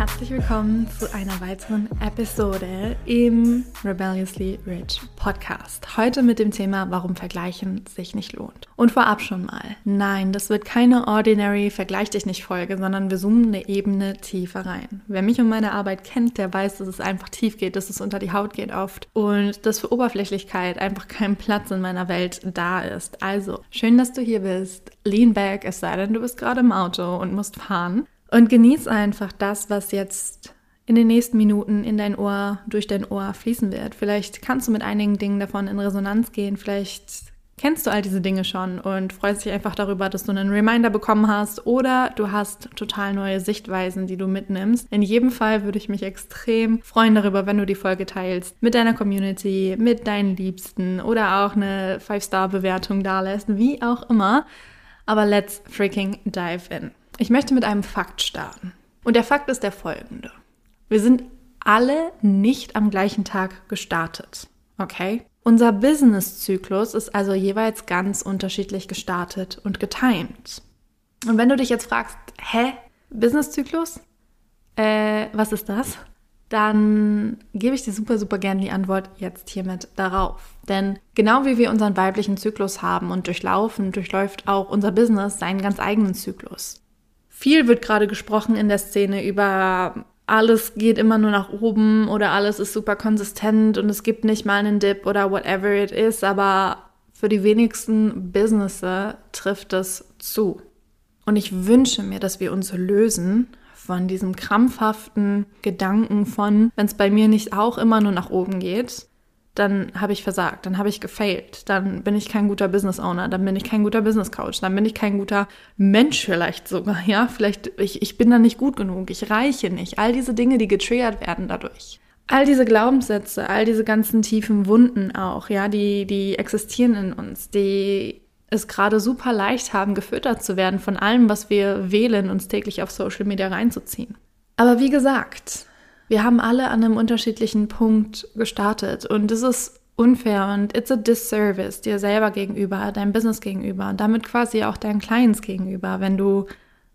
Herzlich willkommen zu einer weiteren Episode im Rebelliously Rich Podcast. Heute mit dem Thema, warum Vergleichen sich nicht lohnt. Und vorab schon mal, nein, das wird keine ordinary Vergleich dich nicht Folge, sondern wir zoomen eine Ebene tiefer rein. Wer mich und meine Arbeit kennt, der weiß, dass es einfach tief geht, dass es unter die Haut geht oft und dass für Oberflächlichkeit einfach kein Platz in meiner Welt da ist. Also, schön, dass du hier bist. Lean back, es sei denn, du bist gerade im Auto und musst fahren. Und genieß einfach das, was jetzt in den nächsten Minuten in dein Ohr, durch dein Ohr fließen wird. Vielleicht kannst du mit einigen Dingen davon in Resonanz gehen. Vielleicht kennst du all diese Dinge schon und freust dich einfach darüber, dass du einen Reminder bekommen hast oder du hast total neue Sichtweisen, die du mitnimmst. In jedem Fall würde ich mich extrem freuen darüber, wenn du die Folge teilst mit deiner Community, mit deinen Liebsten oder auch eine 5-Star-Bewertung dalässt, wie auch immer. Aber let's freaking dive in. Ich möchte mit einem Fakt starten. Und der Fakt ist der folgende. Wir sind alle nicht am gleichen Tag gestartet. Okay? Unser Business-Zyklus ist also jeweils ganz unterschiedlich gestartet und getimed. Und wenn du dich jetzt fragst, hä, Business-Zyklus? Äh, was ist das? Dann gebe ich dir super, super gerne die Antwort jetzt hiermit darauf. Denn genau wie wir unseren weiblichen Zyklus haben und durchlaufen, durchläuft auch unser Business seinen ganz eigenen Zyklus. Viel wird gerade gesprochen in der Szene über alles geht immer nur nach oben oder alles ist super konsistent und es gibt nicht mal einen Dip oder whatever it is, aber für die wenigsten Businesses trifft es zu. Und ich wünsche mir, dass wir uns lösen von diesem krampfhaften Gedanken von, wenn es bei mir nicht auch immer nur nach oben geht, dann habe ich versagt, dann habe ich gefailt, dann bin ich kein guter Business Owner, dann bin ich kein guter Business Coach, dann bin ich kein guter Mensch vielleicht sogar, ja, vielleicht ich, ich bin da nicht gut genug, ich reiche nicht, all diese Dinge, die getriggert werden dadurch. All diese Glaubenssätze, all diese ganzen tiefen Wunden auch, ja, die, die existieren in uns, die es gerade super leicht haben, gefüttert zu werden von allem, was wir wählen, uns täglich auf Social Media reinzuziehen. Aber wie gesagt, wir haben alle an einem unterschiedlichen Punkt gestartet und es ist unfair und it's a disservice dir selber gegenüber, deinem Business gegenüber und damit quasi auch deinen Clients gegenüber, wenn du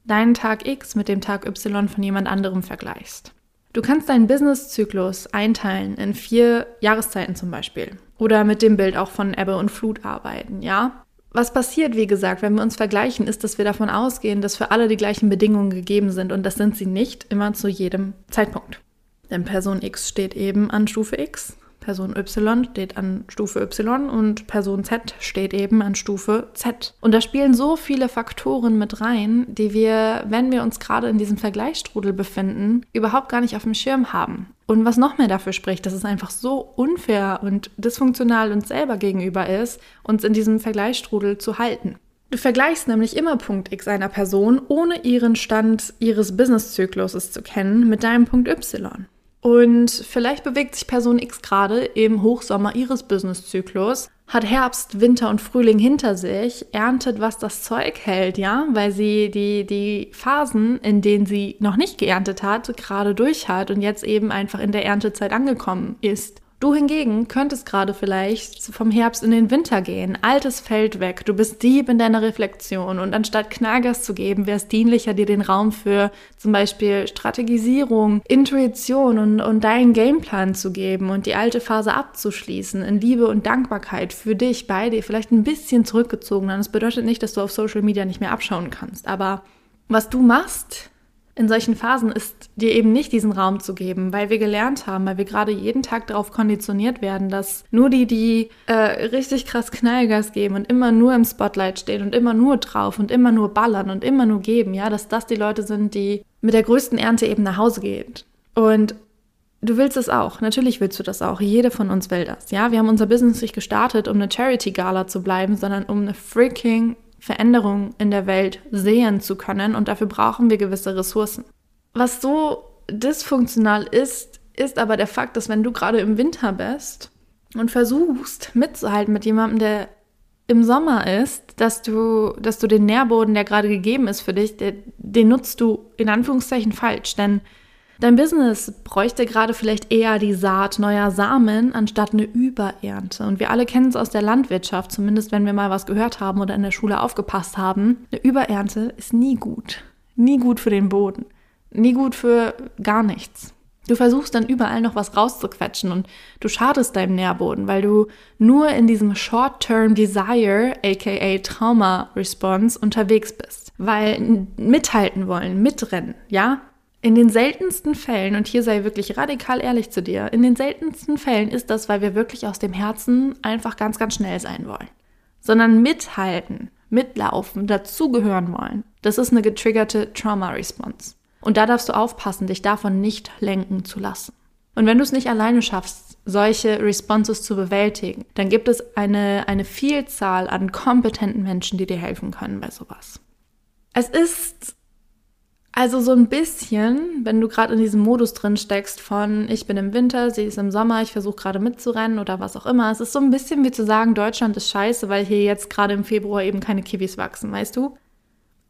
deinen Tag X mit dem Tag Y von jemand anderem vergleichst. Du kannst deinen Business-Zyklus einteilen in vier Jahreszeiten zum Beispiel oder mit dem Bild auch von Ebbe und Flut arbeiten, ja? Was passiert, wie gesagt, wenn wir uns vergleichen, ist, dass wir davon ausgehen, dass für alle die gleichen Bedingungen gegeben sind und das sind sie nicht immer zu jedem Zeitpunkt. Denn Person X steht eben an Stufe X, Person Y steht an Stufe Y und Person Z steht eben an Stufe Z. Und da spielen so viele Faktoren mit rein, die wir, wenn wir uns gerade in diesem Vergleichsstrudel befinden, überhaupt gar nicht auf dem Schirm haben. Und was noch mehr dafür spricht, dass es einfach so unfair und dysfunktional uns selber gegenüber ist, uns in diesem Vergleichsstrudel zu halten. Du vergleichst nämlich immer Punkt X einer Person, ohne ihren Stand ihres Businesszykluses zu kennen, mit deinem Punkt Y. Und vielleicht bewegt sich Person X gerade im Hochsommer ihres Businesszyklus, hat Herbst, Winter und Frühling hinter sich, erntet, was das Zeug hält, ja, weil sie die, die Phasen, in denen sie noch nicht geerntet hat, gerade durch hat und jetzt eben einfach in der Erntezeit angekommen ist. Du hingegen könntest gerade vielleicht vom Herbst in den Winter gehen, altes Feld weg, du bist deep in deiner Reflexion. Und anstatt Knallgas zu geben, wäre es dienlicher, dir den Raum für zum Beispiel Strategisierung, Intuition und, und deinen Gameplan zu geben und die alte Phase abzuschließen in Liebe und Dankbarkeit für dich, bei dir, vielleicht ein bisschen zurückgezogen. Das bedeutet nicht, dass du auf Social Media nicht mehr abschauen kannst, aber was du machst, in solchen Phasen ist dir eben nicht diesen Raum zu geben, weil wir gelernt haben, weil wir gerade jeden Tag darauf konditioniert werden, dass nur die, die äh, richtig krass Knallgas geben und immer nur im Spotlight stehen und immer nur drauf und immer nur ballern und immer nur geben, ja, dass das die Leute sind, die mit der größten Ernte eben nach Hause gehen. Und Du willst es auch. Natürlich willst du das auch. Jede von uns will das. Ja, wir haben unser Business nicht gestartet, um eine Charity Gala zu bleiben, sondern um eine freaking Veränderungen in der Welt sehen zu können und dafür brauchen wir gewisse Ressourcen. Was so dysfunktional ist, ist aber der Fakt, dass wenn du gerade im Winter bist und versuchst mitzuhalten mit jemandem, der im Sommer ist, dass du, dass du den Nährboden, der gerade gegeben ist für dich, der, den nutzt du in Anführungszeichen falsch. Denn dein Business bräuchte gerade vielleicht eher die Saat neuer Samen anstatt eine Überernte. Und wir alle kennen es aus der Landwirtschaft, zumindest wenn wir mal was gehört haben oder in der Schule aufgepasst haben. Eine Überernte ist nie gut. Nie gut für den Boden. Nie gut für gar nichts. Du versuchst dann überall noch was rauszuquetschen und du schadest deinem Nährboden, weil du nur in diesem Short-Term Desire, aka Trauma Response, unterwegs bist. Weil mithalten wollen, mitrennen, ja? In den seltensten Fällen, und hier sei wirklich radikal ehrlich zu dir, in den seltensten Fällen ist das, weil wir wirklich aus dem Herzen einfach ganz, ganz schnell sein wollen. Sondern mithalten, mitlaufen, dazugehören wollen. Das ist eine getriggerte Trauma Response. Und da darfst du aufpassen, dich davon nicht lenken zu lassen. Und wenn du es nicht alleine schaffst, solche Responses zu bewältigen, dann gibt es eine, eine Vielzahl an kompetenten Menschen, die dir helfen können bei sowas. Es ist also so ein bisschen, wenn du gerade in diesem Modus drin steckst von ich bin im Winter, sie ist im Sommer, ich versuche gerade mitzurennen oder was auch immer. Es ist so ein bisschen wie zu sagen, Deutschland ist scheiße, weil hier jetzt gerade im Februar eben keine Kiwis wachsen, weißt du?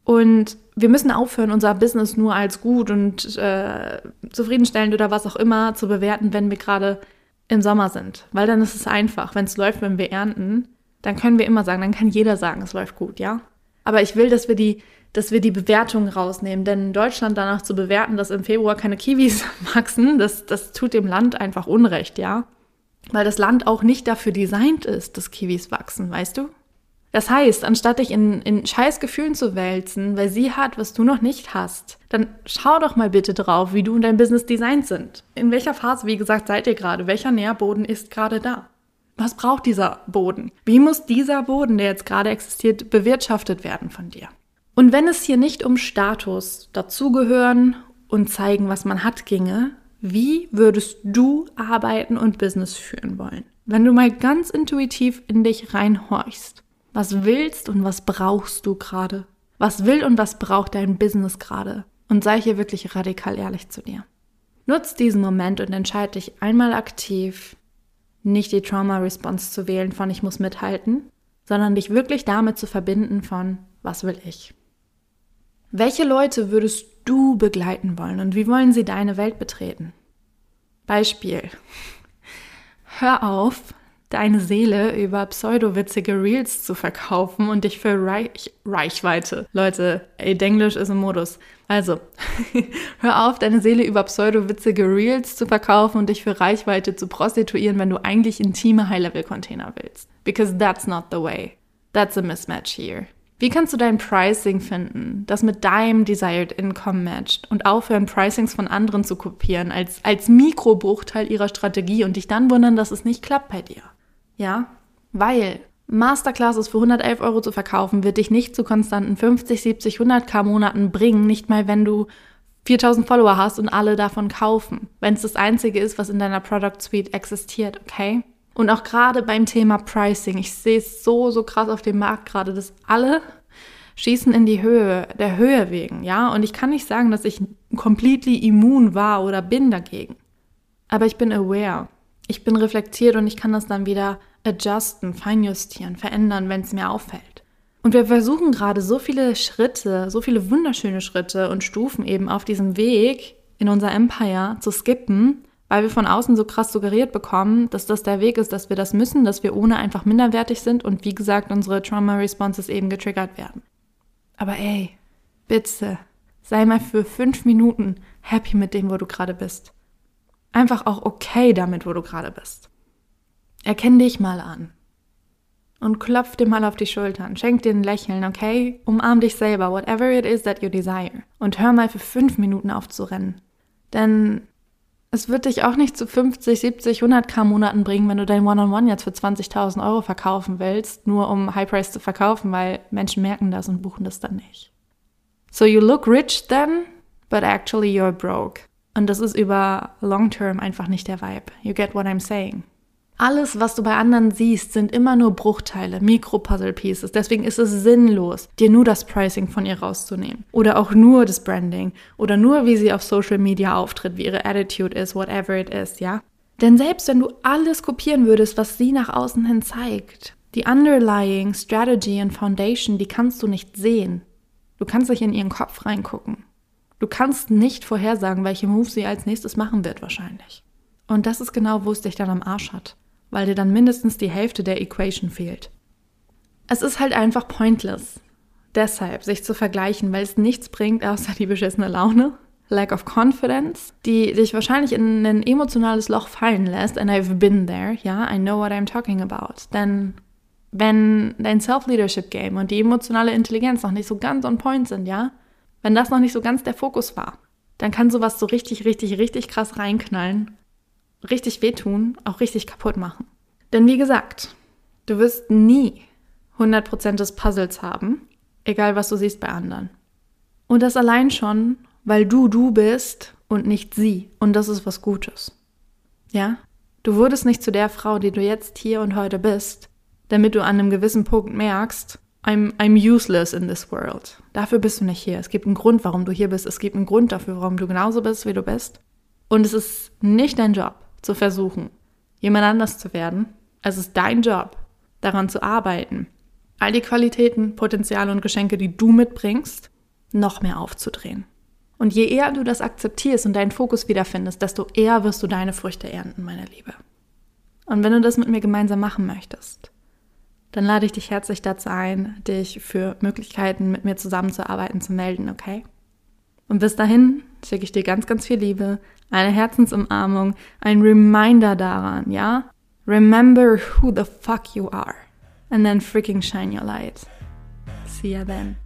Und wir müssen aufhören, unser Business nur als gut und äh, zufriedenstellend oder was auch immer zu bewerten, wenn wir gerade im Sommer sind. Weil dann ist es einfach. Wenn es läuft, wenn wir ernten, dann können wir immer sagen, dann kann jeder sagen, es läuft gut, ja? Aber ich will, dass wir die, dass wir die Bewertung rausnehmen. Denn in Deutschland danach zu bewerten, dass im Februar keine Kiwis wachsen, das, das tut dem Land einfach Unrecht, ja? Weil das Land auch nicht dafür designt ist, dass Kiwis wachsen, weißt du? Das heißt, anstatt dich in, in scheiß Gefühlen zu wälzen, weil sie hat, was du noch nicht hast, dann schau doch mal bitte drauf, wie du und dein Business designt sind. In welcher Phase, wie gesagt, seid ihr gerade? Welcher Nährboden ist gerade da? Was braucht dieser Boden? Wie muss dieser Boden, der jetzt gerade existiert, bewirtschaftet werden von dir? Und wenn es hier nicht um Status, dazugehören und zeigen, was man hat, ginge, wie würdest du arbeiten und Business führen wollen? Wenn du mal ganz intuitiv in dich reinhorchst, was willst und was brauchst du gerade? Was will und was braucht dein Business gerade? Und sei hier wirklich radikal ehrlich zu dir. Nutz diesen Moment und entscheide dich einmal aktiv, nicht die Trauma Response zu wählen von ich muss mithalten, sondern dich wirklich damit zu verbinden von was will ich? Welche Leute würdest du begleiten wollen und wie wollen sie deine Welt betreten? Beispiel. Hör auf, deine Seele über pseudowitzige Reels zu verkaufen und dich für Reich Reichweite. Leute, ey, Denglisch ist im Modus. Also, hör auf, deine Seele über pseudowitzige Reels zu verkaufen und dich für Reichweite zu prostituieren, wenn du eigentlich intime High-Level-Container willst. Because that's not the way. That's a mismatch here. Wie kannst du dein Pricing finden, das mit deinem Desired Income matcht und aufhören, Pricings von anderen zu kopieren als, als Mikrobruchteil ihrer Strategie und dich dann wundern, dass es nicht klappt bei dir? Ja, weil Masterclasses für 111 Euro zu verkaufen, wird dich nicht zu konstanten 50, 70, 100k Monaten bringen, nicht mal wenn du 4000 Follower hast und alle davon kaufen, wenn es das einzige ist, was in deiner Product Suite existiert, okay? Und auch gerade beim Thema Pricing, ich sehe es so, so krass auf dem Markt gerade, dass alle schießen in die Höhe, der Höhe wegen, ja? Und ich kann nicht sagen, dass ich completely immun war oder bin dagegen. Aber ich bin aware ich bin reflektiert und ich kann das dann wieder adjusten, feinjustieren, verändern, wenn es mir auffällt. Und wir versuchen gerade so viele Schritte, so viele wunderschöne Schritte und Stufen eben auf diesem Weg in unser Empire zu skippen, weil wir von außen so krass suggeriert bekommen, dass das der Weg ist, dass wir das müssen, dass wir ohne einfach minderwertig sind und wie gesagt unsere Trauma Responses eben getriggert werden. Aber ey, bitte, sei mal für fünf Minuten happy mit dem, wo du gerade bist einfach auch okay damit, wo du gerade bist. Erkenn dich mal an. Und klopf dir mal auf die Schultern, schenk dir ein Lächeln, okay? Umarm dich selber, whatever it is that you desire. Und hör mal für fünf Minuten auf zu rennen. Denn es wird dich auch nicht zu 50, 70, 100k Monaten bringen, wenn du dein One-on-One -on -One jetzt für 20.000 Euro verkaufen willst, nur um High Price zu verkaufen, weil Menschen merken das und buchen das dann nicht. So you look rich then, but actually you're broke. Und das ist über Long Term einfach nicht der Vibe. You get what I'm saying. Alles, was du bei anderen siehst, sind immer nur Bruchteile, Mikro-Puzzle-Pieces. Deswegen ist es sinnlos, dir nur das Pricing von ihr rauszunehmen. Oder auch nur das Branding. Oder nur, wie sie auf Social Media auftritt, wie ihre Attitude ist, whatever it is, ja? Denn selbst wenn du alles kopieren würdest, was sie nach außen hin zeigt, die underlying Strategy und Foundation, die kannst du nicht sehen. Du kannst nicht in ihren Kopf reingucken. Du kannst nicht vorhersagen, welche Moves sie als nächstes machen wird, wahrscheinlich. Und das ist genau, wo es dich dann am Arsch hat weil dir dann mindestens die Hälfte der Equation fehlt. Es ist halt einfach pointless, deshalb sich zu vergleichen, weil es nichts bringt außer die beschissene Laune, lack of confidence, die dich wahrscheinlich in ein emotionales Loch fallen lässt. And I've been there, yeah, I know what I'm talking about. Denn wenn dein Self-Leadership-Game und die emotionale Intelligenz noch nicht so ganz on point sind, ja, wenn das noch nicht so ganz der Fokus war, dann kann sowas so richtig, richtig, richtig krass reinknallen richtig wehtun, auch richtig kaputt machen. Denn wie gesagt, du wirst nie 100% des Puzzles haben, egal was du siehst bei anderen. Und das allein schon, weil du du bist und nicht sie. Und das ist was Gutes. Ja? Du wurdest nicht zu der Frau, die du jetzt hier und heute bist, damit du an einem gewissen Punkt merkst, I'm, I'm useless in this world. Dafür bist du nicht hier. Es gibt einen Grund, warum du hier bist. Es gibt einen Grund dafür, warum du genauso bist, wie du bist. Und es ist nicht dein Job, zu versuchen, jemand anders zu werden. Es ist dein Job, daran zu arbeiten, all die Qualitäten, Potenziale und Geschenke, die du mitbringst, noch mehr aufzudrehen. Und je eher du das akzeptierst und deinen Fokus wiederfindest, desto eher wirst du deine Früchte ernten, meine Liebe. Und wenn du das mit mir gemeinsam machen möchtest, dann lade ich dich herzlich dazu ein, dich für Möglichkeiten mit mir zusammenzuarbeiten zu melden, okay? Und bis dahin schicke ich dir ganz, ganz viel Liebe, eine Herzensumarmung, ein Reminder daran, ja? Remember who the fuck you are. And then freaking shine your light. See ya then.